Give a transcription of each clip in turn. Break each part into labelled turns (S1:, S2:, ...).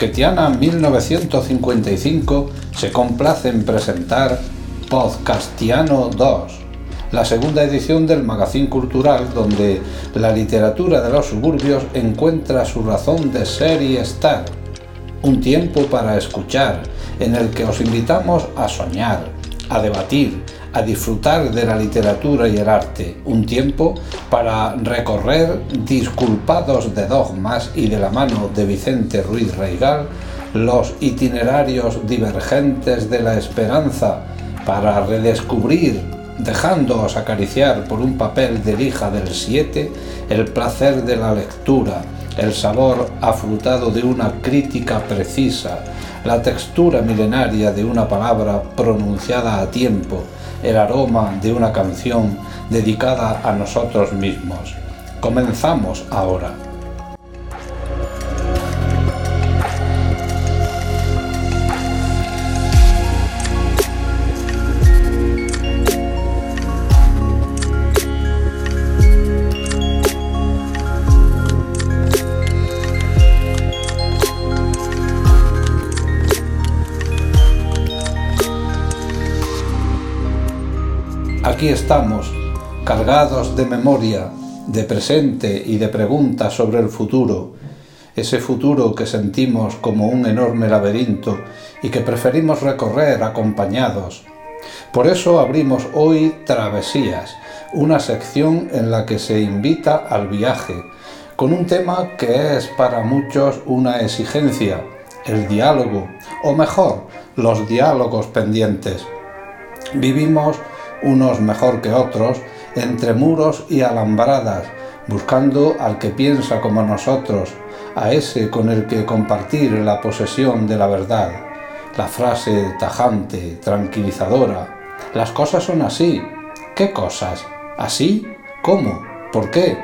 S1: Bezquetiana 1955 se complace en presentar Podcastiano 2, la segunda edición del magazín cultural donde la literatura de los suburbios encuentra su razón de ser y estar. Un tiempo para escuchar, en el que os invitamos a soñar, a debatir, a disfrutar de la literatura y el arte, un tiempo para recorrer, disculpados de dogmas y de la mano de Vicente Ruiz Reigal, los itinerarios divergentes de la esperanza, para redescubrir, dejándoos acariciar por un papel de lija del 7, el placer de la lectura, el sabor afrutado de una crítica precisa, la textura milenaria de una palabra pronunciada a tiempo, el aroma de una canción dedicada a nosotros mismos. Comenzamos ahora. Aquí estamos, cargados de memoria, de presente y de preguntas sobre el futuro, ese futuro que sentimos como un enorme laberinto y que preferimos recorrer acompañados. Por eso abrimos hoy Travesías, una sección en la que se invita al viaje, con un tema que es para muchos una exigencia, el diálogo, o mejor, los diálogos pendientes. Vivimos unos mejor que otros, entre muros y alambradas, buscando al que piensa como nosotros, a ese con el que compartir la posesión de la verdad. La frase tajante, tranquilizadora. Las cosas son así. ¿Qué cosas? ¿Así? ¿Cómo? ¿Por qué?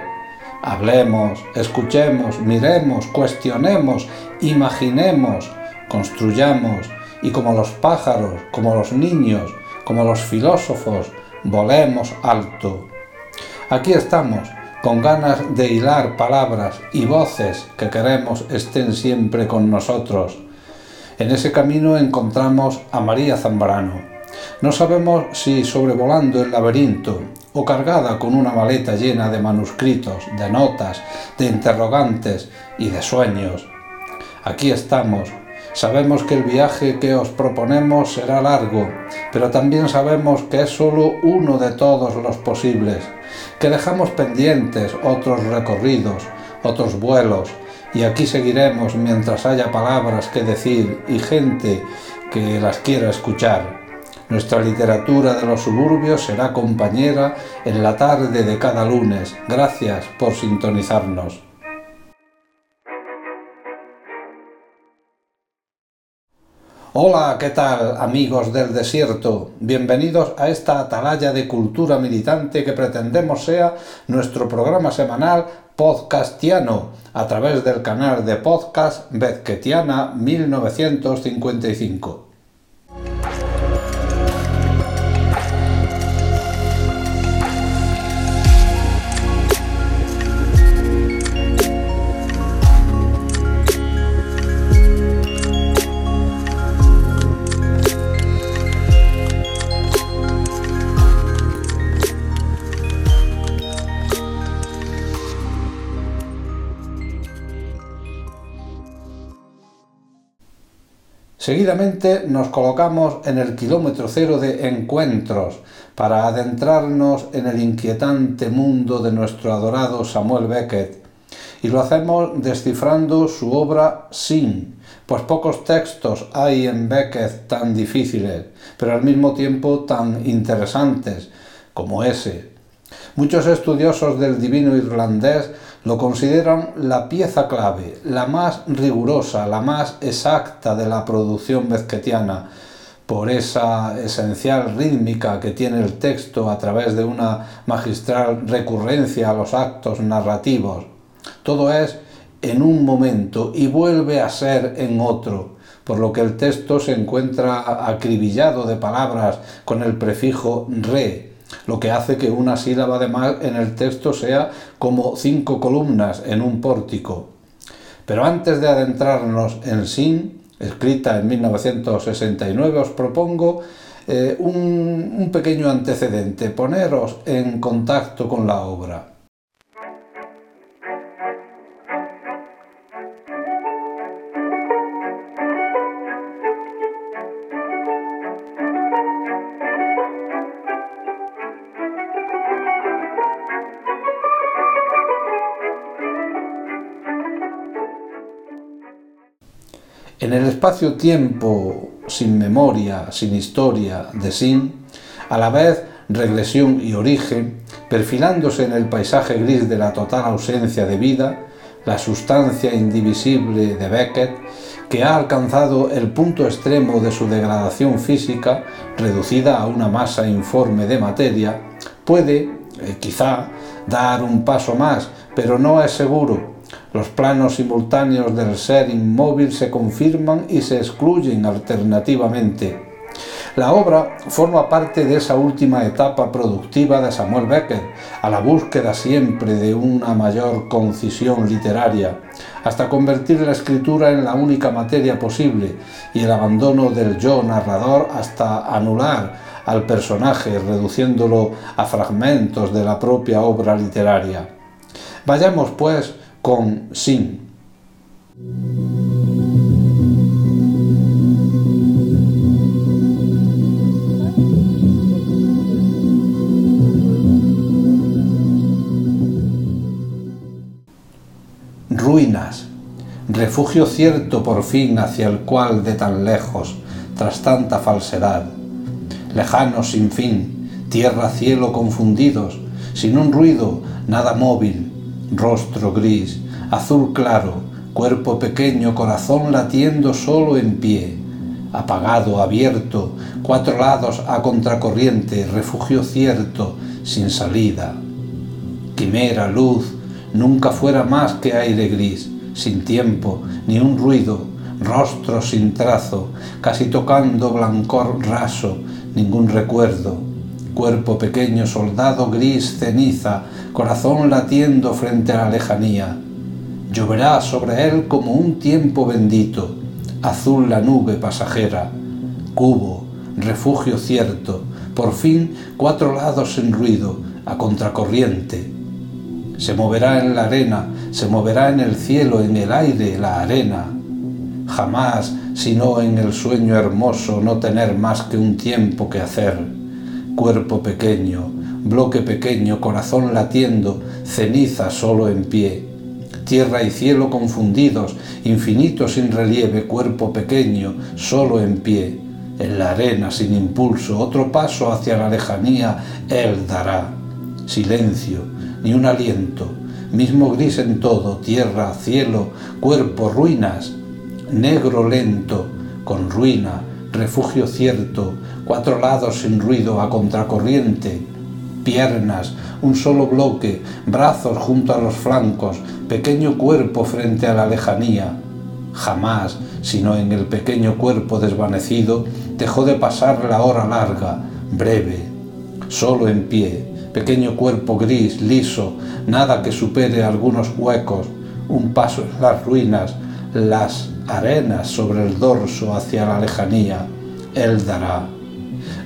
S1: Hablemos, escuchemos, miremos, cuestionemos, imaginemos, construyamos y como los pájaros, como los niños, como los filósofos, volemos alto. Aquí estamos, con ganas de hilar palabras y voces que queremos estén siempre con nosotros. En ese camino encontramos a María Zambrano. No sabemos si sobrevolando el laberinto o cargada con una maleta llena de manuscritos, de notas, de interrogantes y de sueños. Aquí estamos, Sabemos que el viaje que os proponemos será largo, pero también sabemos que es solo uno de todos los posibles, que dejamos pendientes otros recorridos, otros vuelos, y aquí seguiremos mientras haya palabras que decir y gente que las quiera escuchar. Nuestra literatura de los suburbios será compañera en la tarde de cada lunes. Gracias por sintonizarnos. Hola, ¿qué tal amigos del desierto? Bienvenidos a esta atalaya de cultura militante que pretendemos sea nuestro programa semanal podcastiano a través del canal de podcast Bezquetiana 1955. Seguidamente nos colocamos en el kilómetro cero de encuentros para adentrarnos en el inquietante mundo de nuestro adorado Samuel Beckett. Y lo hacemos descifrando su obra Sin, pues pocos textos hay en Beckett tan difíciles, pero al mismo tiempo tan interesantes como ese. Muchos estudiosos del divino irlandés lo consideran la pieza clave, la más rigurosa, la más exacta de la producción bezquetiana, por esa esencial rítmica que tiene el texto a través de una magistral recurrencia a los actos narrativos. Todo es en un momento y vuelve a ser en otro, por lo que el texto se encuentra acribillado de palabras con el prefijo re, lo que hace que una sílaba de más en el texto sea como cinco columnas en un pórtico. Pero antes de adentrarnos en Sin, escrita en 1969, os propongo eh, un, un pequeño antecedente, poneros en contacto con la obra. En el espacio-tiempo sin memoria, sin historia, de sin, a la vez regresión y origen, perfilándose en el paisaje gris de la total ausencia de vida, la sustancia indivisible de Beckett, que ha alcanzado el punto extremo de su degradación física, reducida a una masa informe de materia, puede, eh, quizá, dar un paso más, pero no es seguro, los planos simultáneos del ser inmóvil se confirman y se excluyen alternativamente. La obra forma parte de esa última etapa productiva de Samuel Becker, a la búsqueda siempre de una mayor concisión literaria, hasta convertir la escritura en la única materia posible y el abandono del yo narrador hasta anular al personaje, reduciéndolo a fragmentos de la propia obra literaria. Vayamos, pues, con sin. Ruinas, refugio cierto por fin hacia el cual de tan lejos, tras tanta falsedad. Lejanos sin fin, tierra, cielo confundidos, sin un ruido, nada móvil, rostro gris, azul claro, cuerpo pequeño, corazón latiendo solo en pie, apagado, abierto, cuatro lados a contracorriente, refugio cierto, sin salida. Quimera, luz, nunca fuera más que aire gris, sin tiempo, ni un ruido, rostro sin trazo, casi tocando blancor raso, ningún recuerdo, cuerpo pequeño, soldado gris, ceniza, corazón latiendo frente a la lejanía. Lloverá sobre él como un tiempo bendito, azul la nube pasajera, cubo, refugio cierto, por fin cuatro lados sin ruido, a contracorriente. Se moverá en la arena, se moverá en el cielo, en el aire, la arena. Jamás, sino en el sueño hermoso, no tener más que un tiempo que hacer cuerpo pequeño, bloque pequeño, corazón latiendo, ceniza solo en pie. Tierra y cielo confundidos, infinito sin relieve, cuerpo pequeño, solo en pie. En la arena sin impulso, otro paso hacia la lejanía, Él dará. Silencio, ni un aliento, mismo gris en todo, tierra, cielo, cuerpo, ruinas, negro lento, con ruina, refugio cierto, cuatro lados sin ruido a contracorriente, piernas, un solo bloque, brazos junto a los flancos, pequeño cuerpo frente a la lejanía. Jamás, sino en el pequeño cuerpo desvanecido, dejó de pasar la hora larga, breve, solo en pie, pequeño cuerpo gris, liso, nada que supere algunos huecos, un paso en las ruinas, las arenas sobre el dorso hacia la lejanía, Él dará.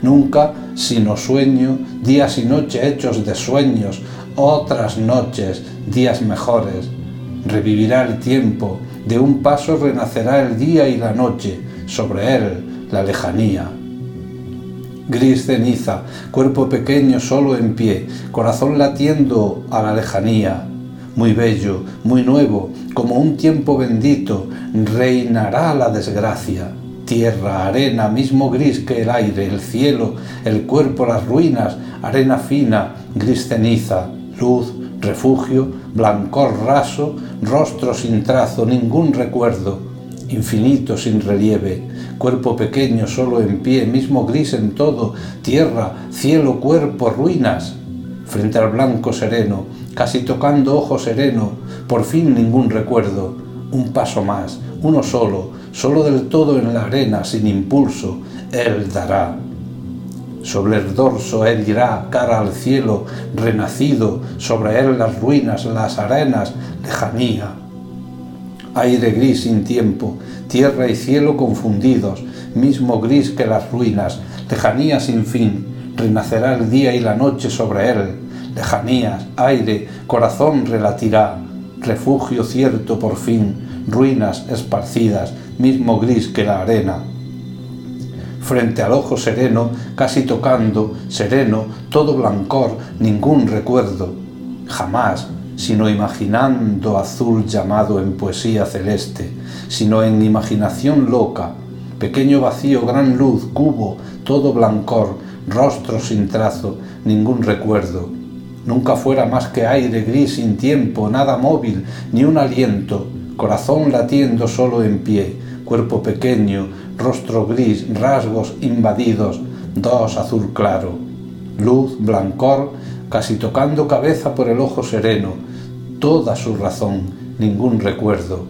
S1: Nunca sino sueño, días y noches hechos de sueños, otras noches, días mejores. Revivirá el tiempo, de un paso renacerá el día y la noche, sobre él la lejanía. Gris ceniza, cuerpo pequeño solo en pie, corazón latiendo a la lejanía, muy bello, muy nuevo, como un tiempo bendito, reinará la desgracia. Tierra, arena, mismo gris que el aire, el cielo, el cuerpo, las ruinas, arena fina, gris ceniza, luz, refugio, blancor raso, rostro sin trazo, ningún recuerdo, infinito sin relieve, cuerpo pequeño solo en pie, mismo gris en todo, tierra, cielo, cuerpo, ruinas, frente al blanco sereno, casi tocando ojo sereno, por fin ningún recuerdo, un paso más, uno solo, solo del todo en la arena, sin impulso, Él dará. Sobre el dorso Él irá, cara al cielo, renacido, sobre Él las ruinas, las arenas, lejanía. aire gris sin tiempo, tierra y cielo confundidos, mismo gris que las ruinas, lejanía sin fin, renacerá el día y la noche sobre él, lejanías, aire, corazón relatirá, refugio cierto por fin, ruinas esparcidas, mismo gris que la arena. Frente al ojo sereno, casi tocando, sereno, todo blancor, ningún recuerdo. Jamás, sino imaginando azul llamado en poesía celeste, sino en imaginación loca, pequeño vacío, gran luz, cubo, todo blancor, rostro sin trazo, ningún recuerdo. Nunca fuera más que aire gris sin tiempo, nada móvil, ni un aliento, corazón latiendo solo en pie, cuerpo pequeño, rostro gris, rasgos invadidos, dos azul claro, luz, blancor, casi tocando cabeza por el ojo sereno, toda su razón, ningún recuerdo.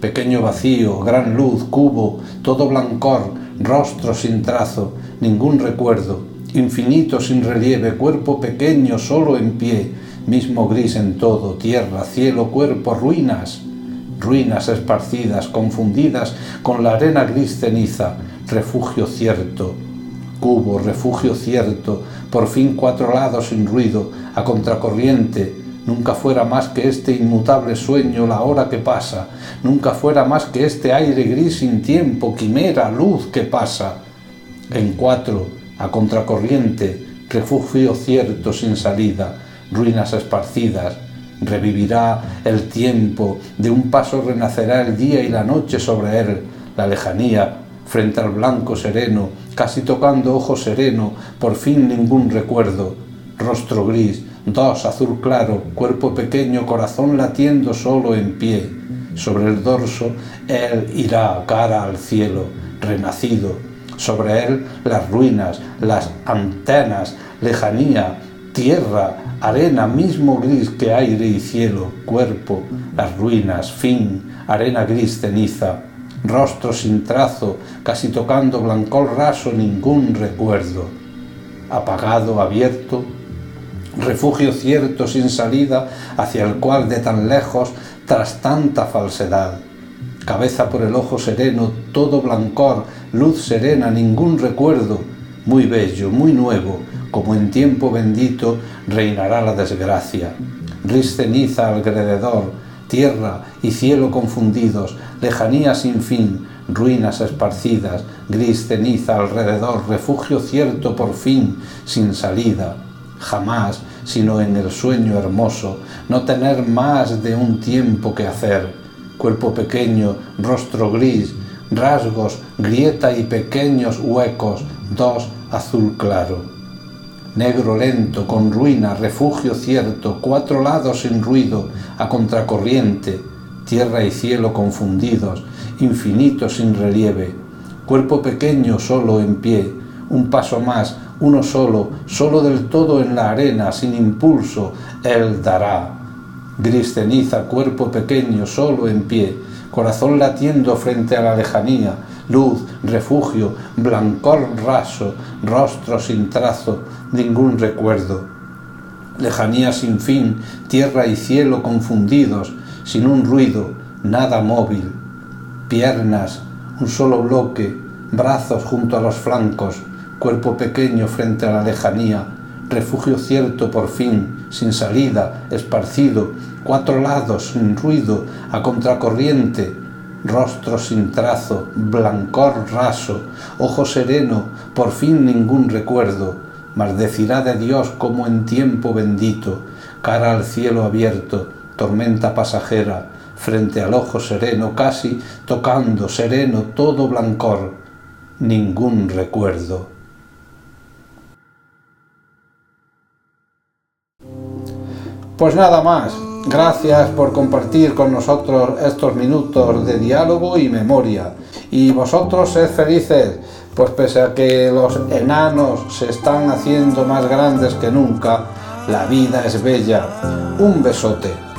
S1: Pequeño vacío, gran luz, cubo, todo blancor, rostro sin trazo, ningún recuerdo, infinito sin relieve, cuerpo pequeño solo en pie, mismo gris en todo, tierra, cielo, cuerpo, ruinas, ruinas esparcidas, confundidas con la arena gris ceniza, refugio cierto, cubo, refugio cierto, por fin cuatro lados sin ruido, a contracorriente, nunca fuera más que este inmutable sueño la hora que pasa, nunca fuera más que este aire gris sin tiempo, quimera, luz que pasa. En cuatro, a contracorriente, refugio cierto sin salida, ruinas esparcidas, revivirá el tiempo, de un paso renacerá el día y la noche sobre él, la lejanía, frente al blanco sereno, casi tocando ojo sereno, por fin ningún recuerdo, rostro gris, dos azul claro, cuerpo pequeño, corazón latiendo solo en pie. Sobre el dorso él irá cara al cielo, renacido. Sobre él las ruinas, las antenas, lejanía, tierra, arena, mismo gris que aire y cielo, cuerpo, las ruinas, fin, arena gris ceniza, rostro sin trazo, casi tocando blancol raso, ningún recuerdo. Apagado, abierto, refugio cierto sin salida hacia el cual de tan lejos tras tanta falsedad. Cabeza por el ojo sereno, todo blancor, luz serena, ningún recuerdo, muy bello, muy nuevo, como en tiempo bendito reinará la desgracia. Gris ceniza alrededor, tierra y cielo confundidos, lejanía sin fin, ruinas esparcidas, gris ceniza alrededor, refugio cierto por fin, sin salida jamás, sino en el sueño hermoso, no tener más de un tiempo que hacer, cuerpo pequeño, rostro gris, rasgos, grieta y pequeños huecos, dos azul claro. Negro lento, con ruina, refugio cierto, cuatro lados sin ruido, a contracorriente, tierra y cielo confundidos, infinito sin relieve, cuerpo pequeño solo en pie, un paso más, uno solo, solo del todo en la arena, sin impulso, Él dará. Gris ceniza, cuerpo pequeño, solo en pie, corazón latiendo frente a la lejanía, luz, refugio, blancor raso, rostro sin trazo, ningún recuerdo. Lejanía sin fin, tierra y cielo confundidos, sin un ruido, nada móvil. Piernas, un solo bloque, brazos junto a los flancos, cuerpo pequeño frente a la lejanía, refugio cierto por fin, sin salida, esparcido, cuatro lados, sin ruido, a contracorriente, rostro sin trazo, blancor raso, ojo sereno, por fin ningún recuerdo, mas decirá de Dios como en tiempo bendito, cara al cielo abierto, tormenta pasajera, frente al ojo sereno, casi tocando sereno todo blancor, ningún recuerdo. Pues nada más. Gracias por compartir con nosotros estos minutos de diálogo y memoria. Y vosotros sed felices, pues pese a que los enanos se están haciendo más grandes que nunca, la vida es bella. Un besote.